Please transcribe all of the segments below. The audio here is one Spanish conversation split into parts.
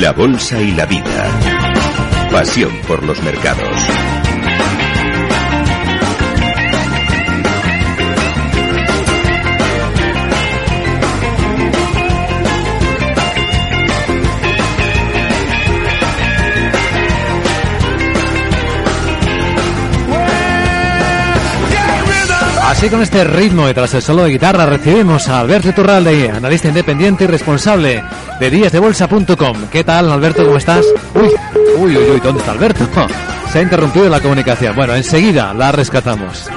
la bolsa y la vida. Pasión por los mercados. Así con este ritmo y tras el solo de guitarra recibimos a Alberto Turralde, analista independiente y responsable de díasdebolsa.com. ¿Qué tal, Alberto? ¿Cómo estás? Uy, uy, uy, uy, ¿dónde está Alberto? Se ha interrumpido la comunicación. Bueno, enseguida la rescatamos.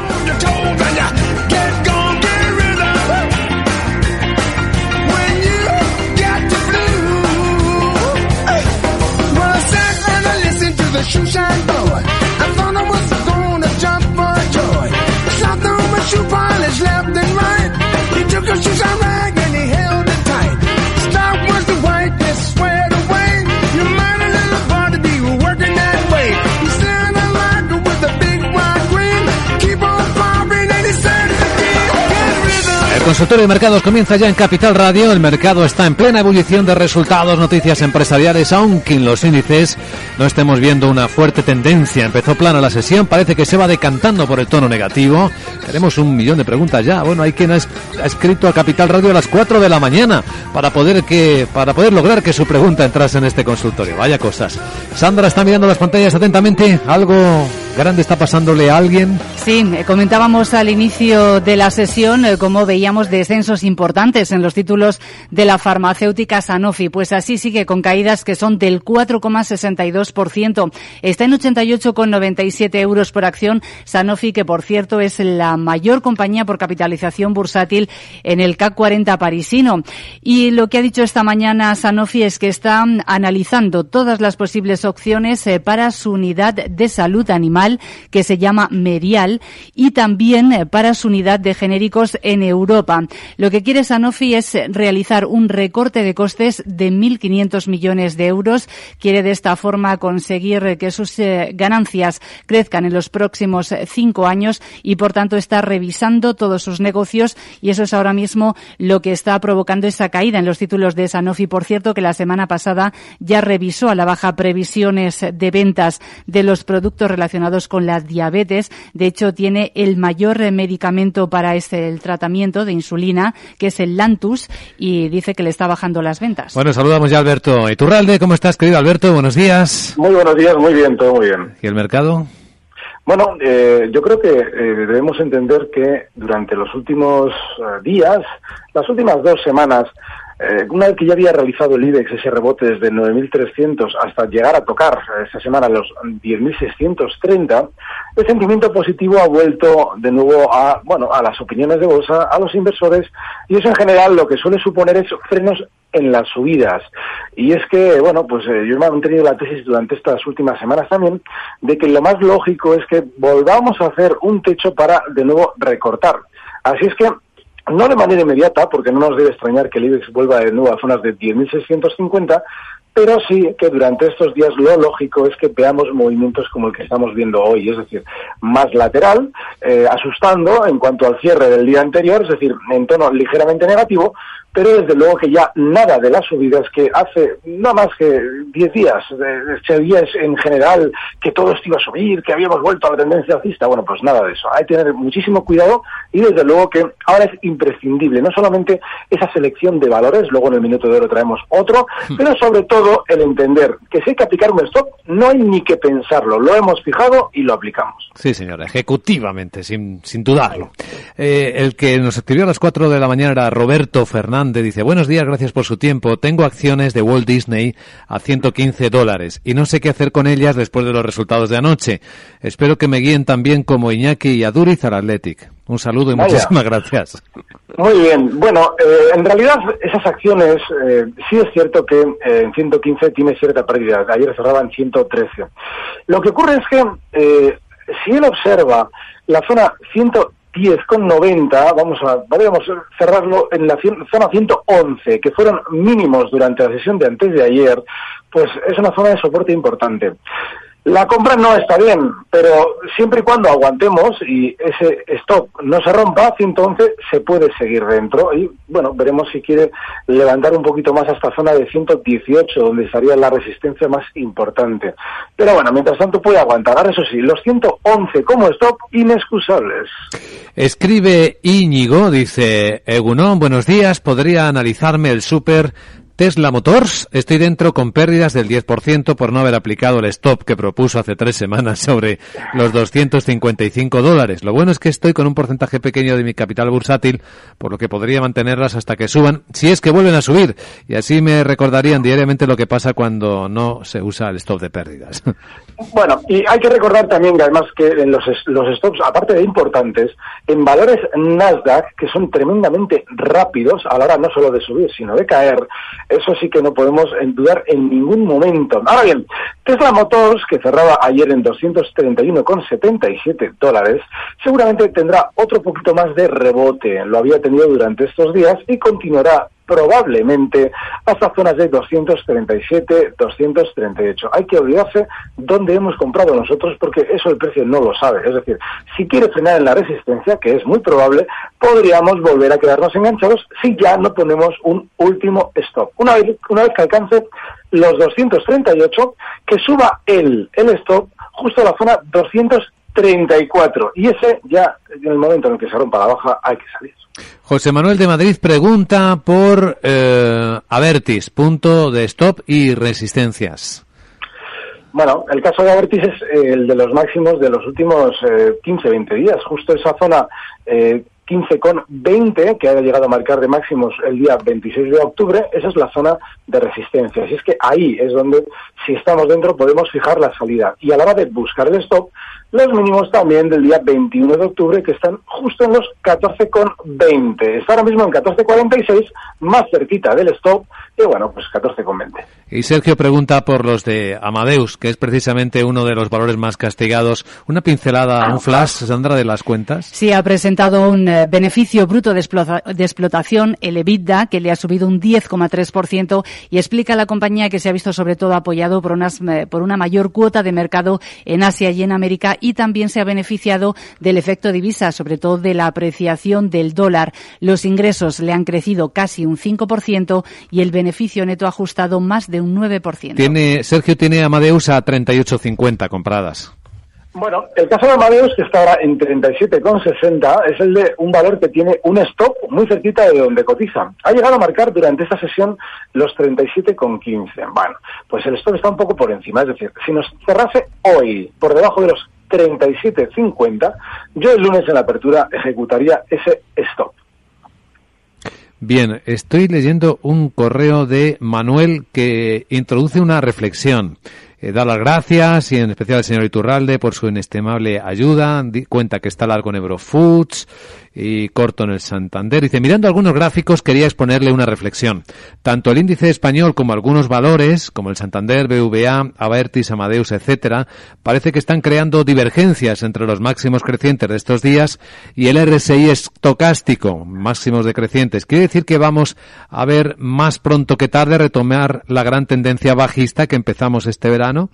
Consultorio de mercados comienza ya en Capital Radio. El mercado está en plena ebullición de resultados, noticias empresariales, aunque en los índices no estemos viendo una fuerte tendencia. Empezó plano la sesión, parece que se va decantando por el tono negativo. Tenemos un millón de preguntas ya. Bueno, hay quien ha, es- ha escrito a Capital Radio a las 4 de la mañana para poder que para poder lograr que su pregunta entrase en este consultorio. Vaya cosas. Sandra está mirando las pantallas atentamente. Algo grande está pasándole a alguien. Sí, eh, comentábamos al inicio de la sesión eh, cómo veíamos descensos importantes en los títulos de la farmacéutica Sanofi. Pues así sigue con caídas que son del 4,62%. Está en 88,97 euros por acción. Sanofi, que por cierto es la mayor compañía por capitalización bursátil en el CAC 40 parisino. Y lo que ha dicho esta mañana Sanofi es que está analizando todas las posibles opciones eh, para su unidad de salud animal que se llama Merial y también eh, para su unidad de genéricos en Europa. Lo que quiere Sanofi es realizar un recorte de costes de 1.500 millones de euros. Quiere de esta forma conseguir eh, que sus eh, ganancias crezcan en los próximos cinco años y, por tanto, está revisando todos sus negocios y eso es ahora mismo lo que está provocando esa caída en los títulos de Sanofi. Por cierto, que la semana pasada ya revisó a la baja previsiones de ventas de los productos relacionados con la diabetes. De hecho, tiene el mayor medicamento para este, el tratamiento de insulina, que es el Lantus, y dice que le está bajando las ventas. Bueno, saludamos ya a Alberto Iturralde. ¿Cómo estás, querido Alberto? Buenos días. Muy buenos días, muy bien, todo muy bien. ¿Y el mercado? Bueno, eh, yo creo que eh, debemos entender que durante los últimos eh, días, las últimas dos semanas, eh, una vez que ya había realizado el IBEX ese rebote desde 9.300 hasta llegar a tocar esta semana los 10.630, el sentimiento positivo ha vuelto de nuevo a, bueno, a las opiniones de bolsa, a los inversores, y eso en general lo que suele suponer es frenos en las subidas. Y es que, bueno, pues eh, yo he mantenido la tesis durante estas últimas semanas también de que lo más lógico es que volvamos a hacer un techo para de nuevo recortar. Así es que no de manera inmediata, porque no nos debe extrañar que el IBEX vuelva de nuevo a zonas de 10.650, pero sí que durante estos días lo lógico es que veamos movimientos como el que estamos viendo hoy, es decir, más lateral, eh, asustando en cuanto al cierre del día anterior, es decir, en tono ligeramente negativo, pero desde luego que ya nada de las subidas que hace no más que 10 días se veía en general que todo esto iba a subir, que habíamos vuelto a la tendencia alcista. Bueno, pues nada de eso. Hay que tener muchísimo cuidado y desde luego que ahora es imprescindible no solamente esa selección de valores, luego en el minuto de oro traemos otro, hmm. pero sobre todo el entender que si hay que aplicar un stop, no hay ni que pensarlo. Lo hemos fijado y lo aplicamos. Sí, señora, ejecutivamente, sin, sin dudarlo. Eh, el que nos escribió a las 4 de la mañana era Roberto Fernández dice, buenos días, gracias por su tiempo. Tengo acciones de Walt Disney a 115 dólares y no sé qué hacer con ellas después de los resultados de anoche. Espero que me guíen también como Iñaki y Aduriz al Athletic. Un saludo y muchísimas gracias. Muy bien. Bueno, eh, en realidad esas acciones, eh, sí es cierto que eh, en 115 tiene cierta pérdida. Ayer cerraba en 113. Lo que ocurre es que si él observa la zona 113, 10,90, vamos a, podríamos cerrarlo en la zona 111, que fueron mínimos durante la sesión de antes de ayer, pues es una zona de soporte importante. La compra no está bien, pero siempre y cuando aguantemos y ese stop no se rompa, entonces se puede seguir dentro y bueno, veremos si quiere levantar un poquito más a esta zona de 118, donde estaría la resistencia más importante. Pero bueno, mientras tanto puede aguantar. Eso sí, los 111 como stop inexcusables. Escribe Íñigo, dice, Egunon, buenos días, ¿podría analizarme el super Tesla Motors, estoy dentro con pérdidas del 10% por no haber aplicado el stop que propuso hace tres semanas sobre los 255 dólares. Lo bueno es que estoy con un porcentaje pequeño de mi capital bursátil, por lo que podría mantenerlas hasta que suban, si es que vuelven a subir. Y así me recordarían diariamente lo que pasa cuando no se usa el stop de pérdidas. Bueno, y hay que recordar también que además que en los, los stops, aparte de importantes, en valores Nasdaq, que son tremendamente rápidos a la hora no solo de subir, sino de caer, eso sí que no podemos dudar en ningún momento. Ahora bien, Tesla Motors, que cerraba ayer en 231,77 dólares, seguramente tendrá otro poquito más de rebote. Lo había tenido durante estos días y continuará probablemente hasta zonas de 237, 238. Hay que olvidarse dónde hemos comprado nosotros porque eso el precio no lo sabe. Es decir, si quiere frenar en la resistencia, que es muy probable, podríamos volver a quedarnos enganchados si ya no ponemos un último stop. Una vez, una vez que alcance los 238, que suba el, el stop justo a la zona 234. Y ese ya, en el momento en el que se rompa la baja, hay que salir. José Manuel de Madrid pregunta por eh, Avertis, punto de stop y resistencias. Bueno, el caso de Avertis es eh, el de los máximos de los últimos eh, 15-20 días. Justo esa zona eh, 15,20 que ha llegado a marcar de máximos el día 26 de octubre, esa es la zona de resistencia. Así es que ahí es donde, si estamos dentro, podemos fijar la salida. Y a la hora de buscar el stop, los mínimos también del día 21 de octubre, que están justo en los 14,20. Está ahora mismo en 14,46, más cerquita del stop, y bueno, pues 14,20. Y Sergio pregunta por los de Amadeus, que es precisamente uno de los valores más castigados. Una pincelada, un flash, Sandra, de las cuentas. Sí, ha presentado un eh, beneficio bruto de, explotación, el EBITDA, que le ha subido un 10,3% y explica a la compañía que se ha visto sobre todo apoyado por, unas, eh, por una mayor cuota de mercado en Asia y en América y también se ha beneficiado del efecto divisa, sobre todo de la apreciación del dólar. Los ingresos le han crecido casi un 5% y el beneficio neto ajustado más de un 9%. Tiene, Sergio tiene Amadeus a 38,50 compradas. Bueno, el caso de Amadeus, que está ahora en 37,60, es el de un valor que tiene un stop muy cerquita de donde cotiza. Ha llegado a marcar durante esta sesión los 37,15. Bueno, pues el stop está un poco por encima. Es decir, si nos cerrase hoy por debajo de los 37,50, yo el lunes en la apertura ejecutaría ese stop. Bien, estoy leyendo un correo de Manuel que introduce una reflexión. Eh, da las gracias y en especial al señor Iturralde por su inestimable ayuda. cuenta que está largo en Eurofoods y corto en el Santander. Dice, mirando algunos gráficos quería exponerle una reflexión. Tanto el índice español como algunos valores, como el Santander, BVA, Avertis, Amadeus, etcétera, parece que están creando divergencias entre los máximos crecientes de estos días y el RSI estocástico, máximos decrecientes. Quiere decir que vamos a ver más pronto que tarde retomar la gran tendencia bajista que empezamos este verano.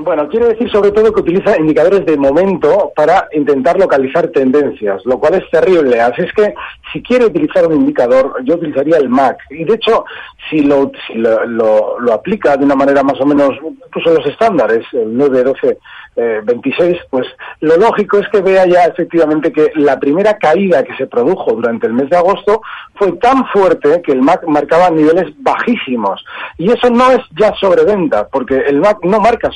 Bueno, quiere decir sobre todo que utiliza indicadores de momento para intentar localizar tendencias, lo cual es terrible. Así es que si quiere utilizar un indicador, yo utilizaría el MAC. Y de hecho, si lo, si lo, lo, aplica de una manera más o menos, incluso los estándares, el 9, 12, 26, pues lo lógico es que vea ya efectivamente que la primera caída que se produjo durante el mes de agosto fue tan fuerte que el MAC marcaba niveles bajísimos. Y eso no es ya sobreventa, porque el MAC no marca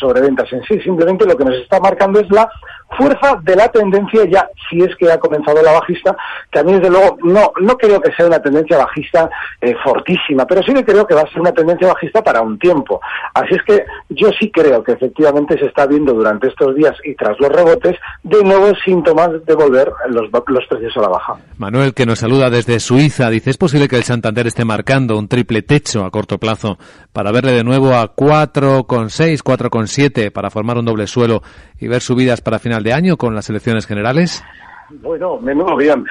simplemente lo que nos está marcando es la fuerza de la tendencia ya, si es que ha comenzado la bajista, que a mí desde luego no, no creo que sea una tendencia bajista eh, fortísima, pero sí que creo que va a ser una tendencia bajista para un tiempo. Así es que yo sí creo que efectivamente se está viendo durante estos días y tras los rebotes de nuevos síntomas de volver los, los precios a la baja. Manuel, que nos saluda desde Suiza, dice, ¿es posible que el Santander esté marcando un triple techo a corto plazo para verle de nuevo a 4,6, 4,7 para formar un doble suelo y ver subidas para final de año con las elecciones generales? Bueno, menudo bien.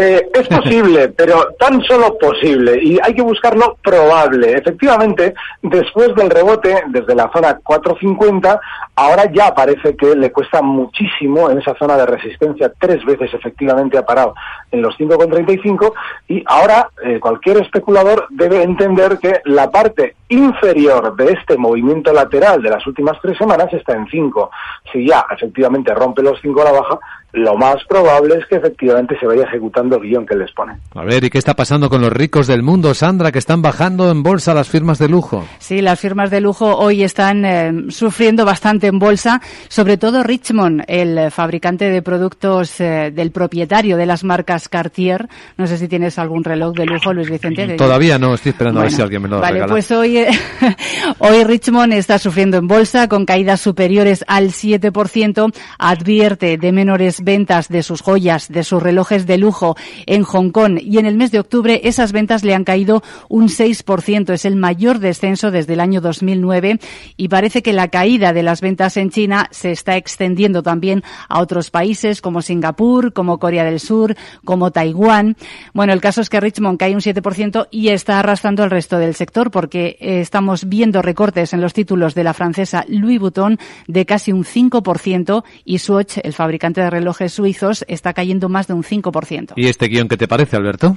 Eh, es posible, pero tan solo posible y hay que buscarlo probable. Efectivamente, después del rebote desde la zona 450, ahora ya parece que le cuesta muchísimo en esa zona de resistencia. Tres veces efectivamente ha parado en los 5,35 y ahora eh, cualquier especulador debe entender que la parte inferior de este movimiento lateral de las últimas tres semanas está en 5. Si ya efectivamente rompe los 5 a la baja, lo más probable es que efectivamente se vaya ejecutando guion que les pone. A ver, ¿y qué está pasando con los ricos del mundo, Sandra, que están bajando en bolsa las firmas de lujo? Sí, las firmas de lujo hoy están eh, sufriendo bastante en bolsa, sobre todo Richmond, el fabricante de productos eh, del propietario de las marcas Cartier. No sé si tienes algún reloj de lujo, Luis Vicente. Todavía no, estoy esperando a ver si alguien me lo Vale, pues hoy, eh, hoy Richmond está sufriendo en bolsa con caídas superiores al 7%, advierte de menores ventas de sus joyas, de sus relojes de lujo en Hong Kong y en el mes de octubre esas ventas le han caído un 6%. Es el mayor descenso desde el año 2009 y parece que la caída de las ventas en China se está extendiendo también a otros países como Singapur, como Corea del Sur, como Taiwán. Bueno, el caso es que Richmond cae un 7% y está arrastrando al resto del sector porque eh, estamos viendo recortes en los títulos de la francesa Louis Vuitton de casi un 5% y Swatch, el fabricante de relojes suizos está cayendo más de un 5%. ¿Y este guion qué te parece, Alberto?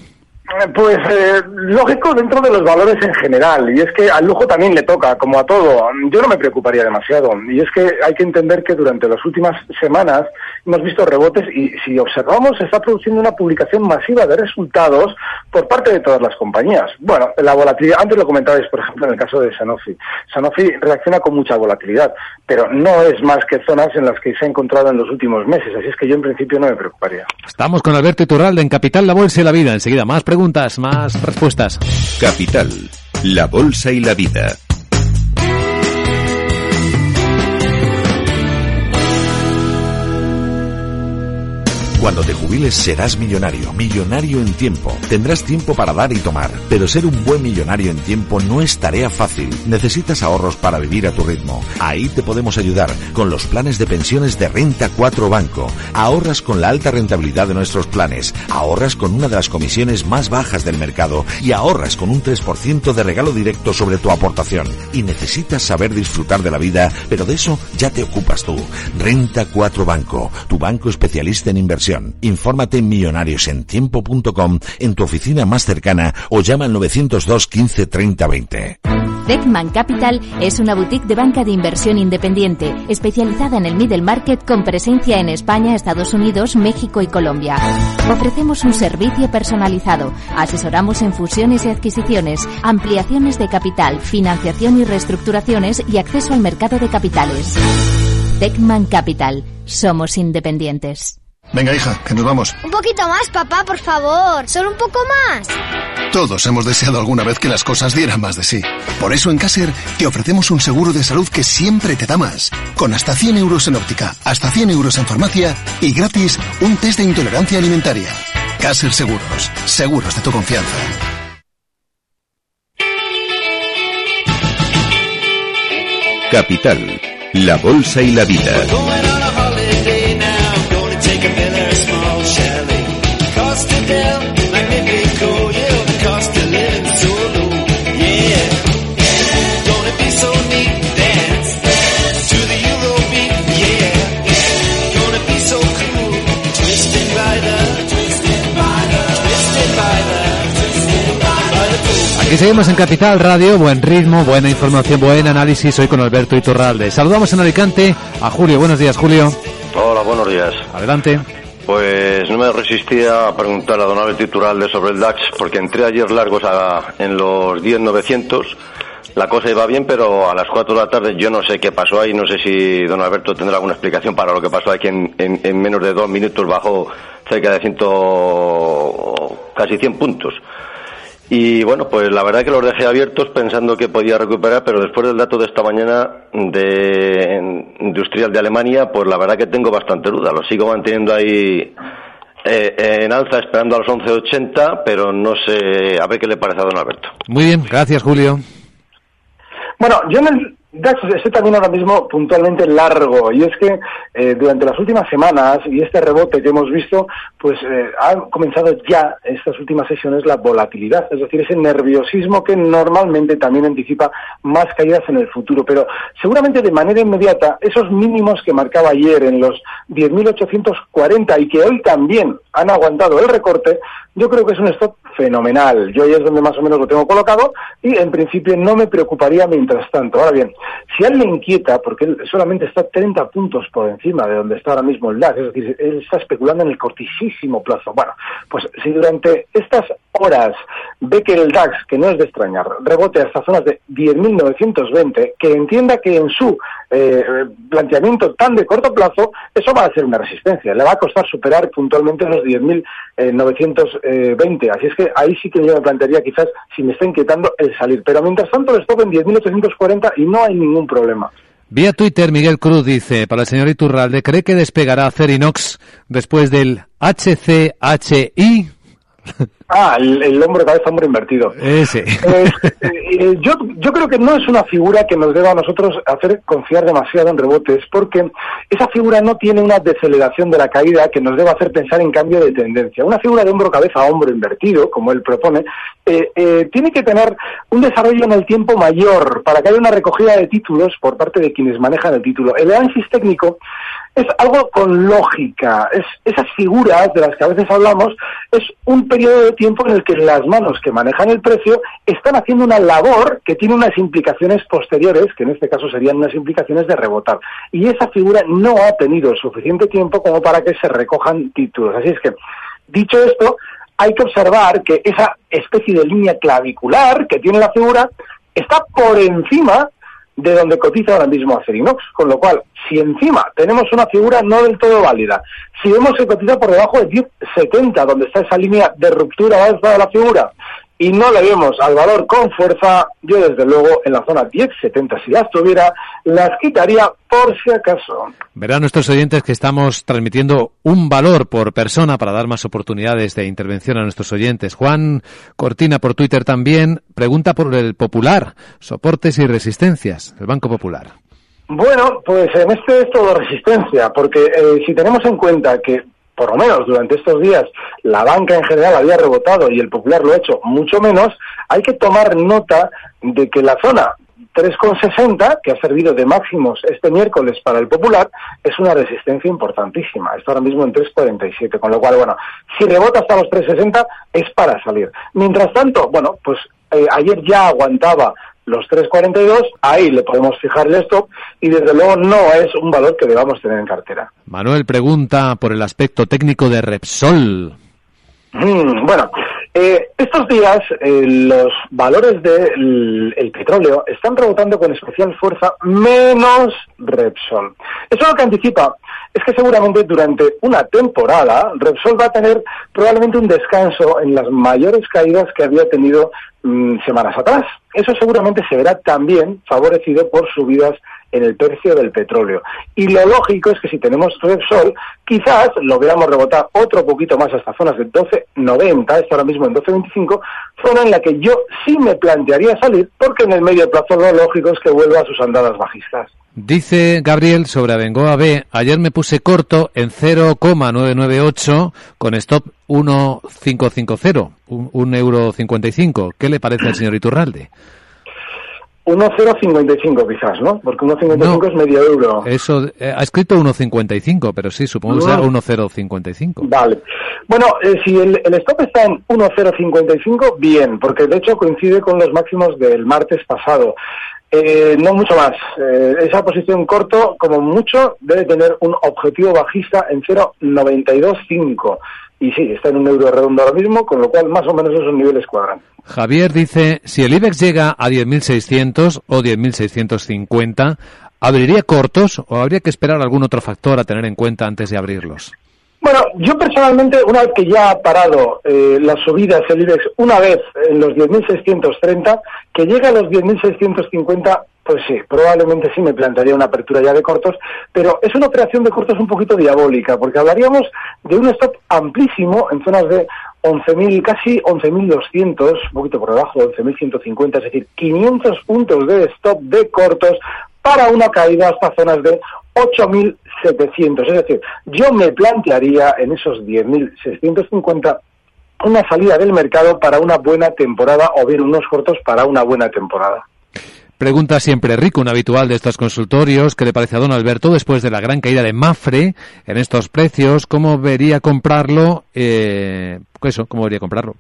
Pues eh, lógico dentro de los valores en general, y es que al lujo también le toca, como a todo. Yo no me preocuparía demasiado, y es que hay que entender que durante las últimas semanas hemos visto rebotes y si observamos se está produciendo una publicación masiva de resultados por parte de todas las compañías. Bueno, la volatilidad, antes lo comentabais, por ejemplo, en el caso de Sanofi. Sanofi reacciona con mucha volatilidad, pero no es más que zonas en las que se ha encontrado en los últimos meses, así es que yo en principio no me preocuparía. Estamos con Alberto Iturralde en Capital, la Bolsa y la Vida. Enseguida más preguntas, más respuestas. Capital, la Bolsa y la Vida. Cuando te jubiles serás millonario, millonario en tiempo. Tendrás tiempo para dar y tomar, pero ser un buen millonario en tiempo no es tarea fácil. Necesitas ahorros para vivir a tu ritmo. Ahí te podemos ayudar con los planes de pensiones de Renta 4 Banco. Ahorras con la alta rentabilidad de nuestros planes, ahorras con una de las comisiones más bajas del mercado y ahorras con un 3% de regalo directo sobre tu aportación. Y necesitas saber disfrutar de la vida, pero de eso ya te ocupas tú. Renta 4 Banco, tu banco especialista en inversión Infórmate en millonariosentiempo.com en tu oficina más cercana o llama al 902 15 30 20. Beckman Capital es una boutique de banca de inversión independiente, especializada en el middle market con presencia en España, Estados Unidos, México y Colombia. Ofrecemos un servicio personalizado, asesoramos en fusiones y adquisiciones, ampliaciones de capital, financiación y reestructuraciones y acceso al mercado de capitales. Techman Capital. Somos independientes. Venga, hija, que nos vamos. Un poquito más, papá, por favor. Solo un poco más. Todos hemos deseado alguna vez que las cosas dieran más de sí. Por eso en Caser te ofrecemos un seguro de salud que siempre te da más. Con hasta 100 euros en óptica, hasta 100 euros en farmacia y gratis un test de intolerancia alimentaria. Caser Seguros. Seguros de tu confianza. Capital, la bolsa y la vida. Aquí seguimos en Capital Radio, buen ritmo, buena información, buen análisis hoy con Alberto Iturralde. Saludamos en Alicante a Julio. Buenos días, Julio. Hola, buenos días. Adelante. Pues no me resistía a preguntar a don Alberto Iturralde sobre el DAX, porque entré ayer largos a- en los 10.900. La cosa iba bien, pero a las 4 de la tarde yo no sé qué pasó ahí. No sé si don Alberto tendrá alguna explicación para lo que pasó aquí en, en- en menos de dos minutos bajó cerca de 100, casi 100 puntos. Y bueno, pues la verdad que los dejé abiertos pensando que podía recuperar, pero después del dato de esta mañana de industrial de Alemania, pues la verdad que tengo bastante duda. Lo sigo manteniendo ahí eh, en alza, esperando a los 11.80, pero no sé, a ver qué le parece a don Alberto. Muy bien, gracias, Julio. Bueno, yo en el DAX estoy también ahora mismo puntualmente largo y es que eh, durante las últimas semanas y este rebote que hemos visto, pues eh, ha comenzado ya estas últimas sesiones la volatilidad, es decir, ese nerviosismo que normalmente también anticipa más caídas en el futuro, pero seguramente de manera inmediata esos mínimos que marcaba ayer en los 10.840 y que hoy también han aguantado el recorte, yo creo que es un stop fenomenal. Yo ahí es donde más o menos lo tengo colocado y en principio no me preocuparía mientras tanto. Ahora bien, si a él le inquieta, porque él solamente está 30 puntos por encima de donde está ahora mismo el DAX, es decir, él está especulando en el cortísimo plazo. Bueno, pues si durante estas horas ve que el DAX, que no es de extrañar, rebote hasta zonas de 10.920, que entienda que en su eh, planteamiento tan de corto plazo, eso va a ser una resistencia. Le va a costar superar puntualmente los 10.920. Así es que ahí sí que yo me plantearía quizás si me está inquietando el salir. Pero mientras tanto el stop en 10.840 y no hay ningún problema. Vía Twitter, Miguel Cruz dice, para el señor Iturralde, ¿cree que despegará Cerinox después del HCHI? Ah, el, el hombro cabeza hombro invertido. Ese. Eh, eh, yo, yo creo que no es una figura que nos deba a nosotros hacer confiar demasiado en rebotes, porque esa figura no tiene una deceleración de la caída que nos deba hacer pensar en cambio de tendencia. Una figura de hombro cabeza hombro invertido, como él propone, eh, eh, tiene que tener un desarrollo en el tiempo mayor para que haya una recogida de títulos por parte de quienes manejan el título. El análisis técnico es algo con lógica. Es, esas figuras de las que a veces hablamos es un periodo de tiempo en el que las manos que manejan el precio están haciendo una labor que tiene unas implicaciones posteriores, que en este caso serían unas implicaciones de rebotar. Y esa figura no ha tenido suficiente tiempo como para que se recojan títulos. Así es que, dicho esto, hay que observar que esa especie de línea clavicular que tiene la figura está por encima de donde cotiza ahora mismo Acerinox, con lo cual, si encima tenemos una figura no del todo válida, si vemos que cotiza por debajo de 10.70, donde está esa línea de ruptura alza de la figura, y no le vemos al valor con fuerza, yo desde luego en la zona 10.70, si las tuviera, las quitaría por si acaso. Verán nuestros oyentes que estamos transmitiendo un valor por persona para dar más oportunidades de intervención a nuestros oyentes. Juan Cortina por Twitter también pregunta por el Popular, soportes y resistencias, el Banco Popular. Bueno, pues en este es todo resistencia, porque eh, si tenemos en cuenta que por lo menos durante estos días la banca en general había rebotado y el popular lo ha hecho mucho menos, hay que tomar nota de que la zona 3,60, que ha servido de máximos este miércoles para el popular, es una resistencia importantísima. Está ahora mismo en 3,47, con lo cual, bueno, si rebota hasta los 3,60 es para salir. Mientras tanto, bueno, pues eh, ayer ya aguantaba los 3.42, ahí le podemos fijar el stop y desde luego no es un valor que debamos tener en cartera. Manuel pregunta por el aspecto técnico de Repsol. Mm, bueno, Eh, estos días eh, los valores del el petróleo están rebotando con especial fuerza menos Repsol. Eso lo que anticipa es que seguramente durante una temporada Repsol va a tener probablemente un descanso en las mayores caídas que había tenido mm, semanas atrás. Eso seguramente se verá también favorecido por subidas en el precio del petróleo. Y lo lógico es que si tenemos Repsol, quizás lo veamos rebotar otro poquito más hasta zonas de 12.90, está ahora mismo en 12.25, zona en la que yo sí me plantearía salir, porque en el medio plazo lo lógico es que vuelva a sus andadas bajistas. Dice Gabriel sobre Abengoa B, ayer me puse corto en 0,998 con stop 1,550, un, euro 55. ¿Qué le parece al señor Iturralde? 1,055 quizás, ¿no? Porque 1,55 es medio euro. Eso, eh, ha escrito 1,55, pero sí, supongo que será 1,055. Vale. Bueno, eh, si el, el, stop está en 1,055, bien, porque de hecho coincide con los máximos del martes pasado. Eh, no mucho más. esa posición corto, como mucho, debe tener un objetivo bajista en 0,925. Y sí, está en un euro redondo ahora mismo, con lo cual más o menos esos niveles cuadran. Javier dice, si el IBEX llega a 10.600 o 10.650, ¿abriría cortos o habría que esperar algún otro factor a tener en cuenta antes de abrirlos? Bueno, yo personalmente, una vez que ya ha parado eh, las subidas el IBEX, una vez en los 10.630, que llega a los 10.650, pues sí, probablemente sí me plantearía una apertura ya de cortos, pero es una operación de cortos un poquito diabólica, porque hablaríamos de un stop amplísimo en zonas de 11.000, casi 11.200, un poquito por debajo, 11.150, es decir, 500 puntos de stop de cortos para una caída hasta zonas de 8.700. Es decir, yo me plantearía en esos 10.650 una salida del mercado para una buena temporada o bien unos cortos para una buena temporada. Pregunta siempre Rico, un habitual de estos consultorios, ¿qué le parece a don Alberto después de la gran caída de Mafre en estos precios? ¿Cómo vería comprarlo? Eh, eso, ¿cómo vería comprarlo?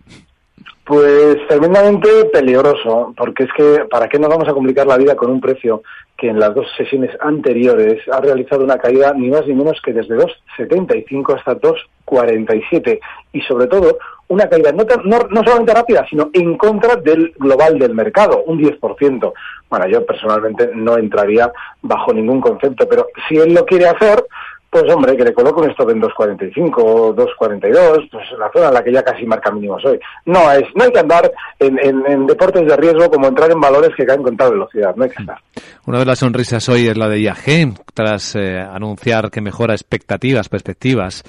Pues tremendamente peligroso, porque es que ¿para qué nos vamos a complicar la vida con un precio que en las dos sesiones anteriores ha realizado una caída ni más ni menos que desde 2,75 hasta 2,47 y sobre todo una caída no, no, solamente rápida, sino en contra del global del mercado, un 10%. Bueno, yo personalmente no entraría bajo ningún concepto, pero si él lo quiere hacer, pues hombre, que le coloco un stop en 2.45 o 2.42, pues la zona en la que ya casi marca mínimos hoy. No es, no hay que andar en, deportes de riesgo como entrar en valores que caen con tal velocidad, no hay que andar. Una de las sonrisas hoy es la de IAG, tras eh, anunciar que mejora expectativas, perspectivas.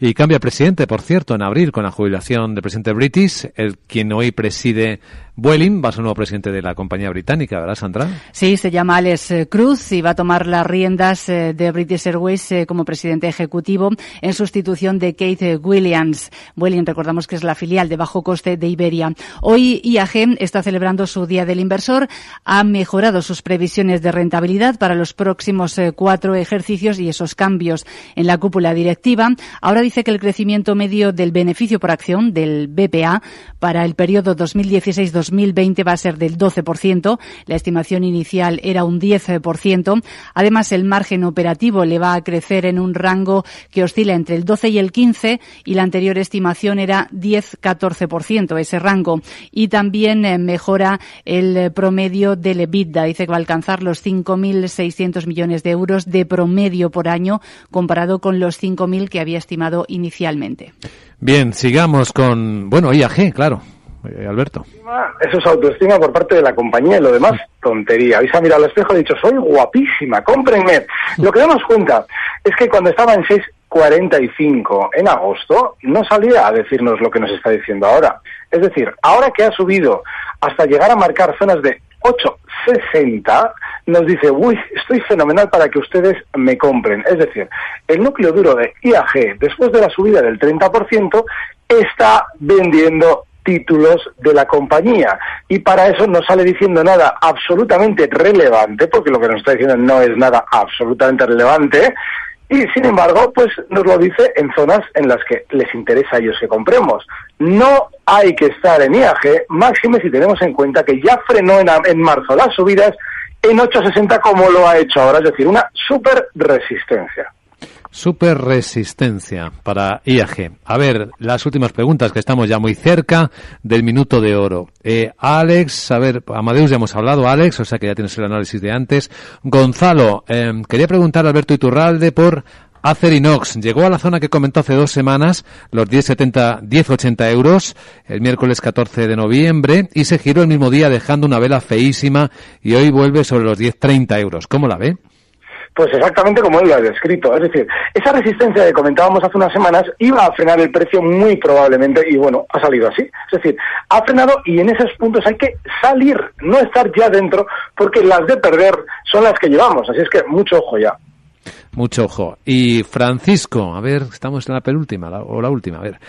Y cambia presidente, por cierto, en abril con la jubilación del presidente British, el quien hoy preside Vueling va a ser nuevo presidente de la compañía británica, ¿verdad, Sandra? Sí, se llama Alex eh, Cruz y va a tomar las riendas eh, de British Airways como presidente ejecutivo en sustitución de Kate Williams. Vueling, recordamos que es la filial de bajo coste de Iberia. Hoy IAG está celebrando su Día del Inversor, ha mejorado sus previsiones de rentabilidad para los próximos cuatro ejercicios y esos cambios en la cúpula directiva. Ahora dice que el crecimiento medio del beneficio por acción del BPA para el periodo 2016 2020 va a ser del 12%. La estimación inicial era un 10%. Además, el margen operativo le va a crecer en un rango que oscila entre el 12 y el 15 y la anterior estimación era 10-14%, ese rango. Y también eh, mejora el promedio del EBITDA. Dice que va a alcanzar los 5.600 millones de euros de promedio por año comparado con los 5.000 que había estimado inicialmente. Bien, sigamos con, bueno, IAG, claro. Eh, Alberto. Eso es autoestima por parte de la compañía y lo demás, tontería. Habéis mirado al espejo y dicho, soy guapísima, cómprenme. Lo que damos cuenta es que cuando estaba en 6.45 en agosto, no salía a decirnos lo que nos está diciendo ahora. Es decir, ahora que ha subido hasta llegar a marcar zonas de 8.60, nos dice, uy, estoy fenomenal para que ustedes me compren. Es decir, el núcleo duro de IAG, después de la subida del 30%, está vendiendo títulos de la compañía. Y para eso no sale diciendo nada absolutamente relevante, porque lo que nos está diciendo no es nada absolutamente relevante, y sin embargo, pues nos lo dice en zonas en las que les interesa a ellos que compremos. No hay que estar en IAG, máxime si tenemos en cuenta que ya frenó en, en marzo las subidas en 8.60 como lo ha hecho ahora, es decir, una super resistencia. Super resistencia para IAG. A ver, las últimas preguntas, que estamos ya muy cerca del minuto de oro. Eh, Alex, a ver, Amadeus ya hemos hablado, Alex, o sea que ya tienes el análisis de antes. Gonzalo, eh, quería preguntar a Alberto Iturralde por Acerinox. Llegó a la zona que comentó hace dos semanas, los 10,70, 10,80 euros, el miércoles 14 de noviembre, y se giró el mismo día dejando una vela feísima y hoy vuelve sobre los 10,30 euros. ¿Cómo la ve? Pues exactamente como él lo ha descrito. Es decir, esa resistencia que comentábamos hace unas semanas iba a frenar el precio muy probablemente y bueno, ha salido así. Es decir, ha frenado y en esos puntos hay que salir, no estar ya dentro, porque las de perder son las que llevamos. Así es que mucho ojo ya. Mucho ojo. Y Francisco, a ver, estamos en la penúltima o la última. A ver,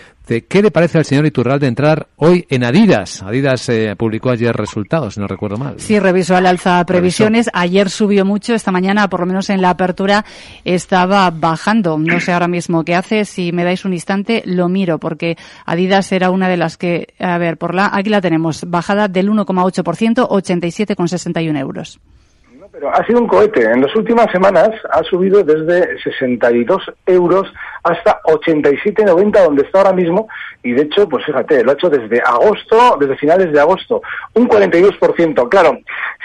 ¿qué le parece al señor Iturralde entrar hoy en Adidas? Adidas eh, publicó ayer resultados, si no recuerdo mal. Sí, revisó al alza previsiones. Ayer subió mucho, esta mañana, por lo menos en la apertura, estaba bajando. No sé ahora mismo qué hace. Si me dais un instante, lo miro, porque Adidas era una de las que, a ver, por la, aquí la tenemos, bajada del 1,8%, 87,61 euros ha sido un cohete. En las últimas semanas ha subido desde 62 euros hasta 87,90 donde está ahora mismo y de hecho, pues fíjate, lo ha hecho desde agosto, desde finales de agosto, un 42%. Claro,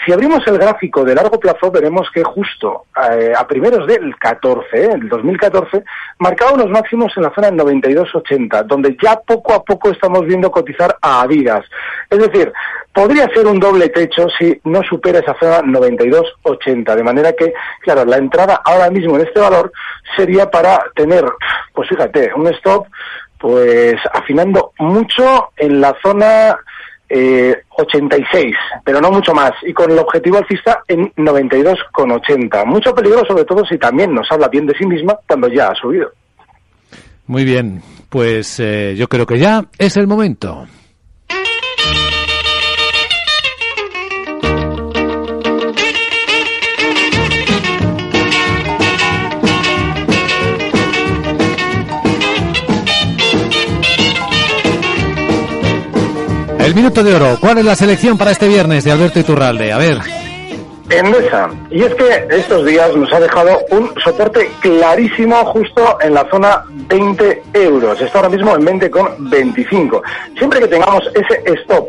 si abrimos el gráfico de largo plazo veremos que justo eh, a primeros del 14, eh, el 2014, marcaba unos máximos en la zona 92,80, donde ya poco a poco estamos viendo cotizar a Adidas. Es decir, podría ser un doble techo si no supera esa zona 92,80, de manera que, claro, la entrada ahora mismo en este valor sería para tener, pues fíjate, un stop pues afinando mucho en la zona eh, 86, pero no mucho más, y con el objetivo alcista en 92,80. Mucho peligro, sobre todo si también nos habla bien de sí misma cuando ya ha subido. Muy bien, pues eh, yo creo que ya es el momento. El minuto de oro. ¿Cuál es la selección para este viernes de Alberto Iturralde? A ver. Endesa. Y es que estos días nos ha dejado un soporte clarísimo justo en la zona 20 euros. Está ahora mismo en 20,25. Siempre que tengamos ese stop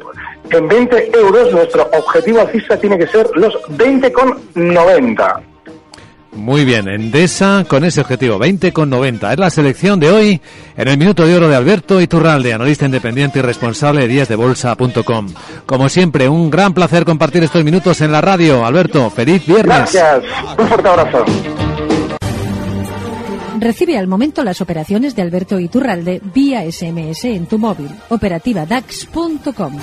en 20 euros, nuestro objetivo alcista tiene que ser los 20,90. Muy bien, Endesa con ese objetivo, 20 con 90. Es la selección de hoy en el minuto de oro de Alberto Iturralde, analista independiente y responsable de díasdebolsa.com. Como siempre, un gran placer compartir estos minutos en la radio. Alberto, feliz viernes. Gracias. Un fuerte abrazo. Recibe al momento las operaciones de Alberto Iturralde vía SMS en tu móvil. Operativa DAX.com.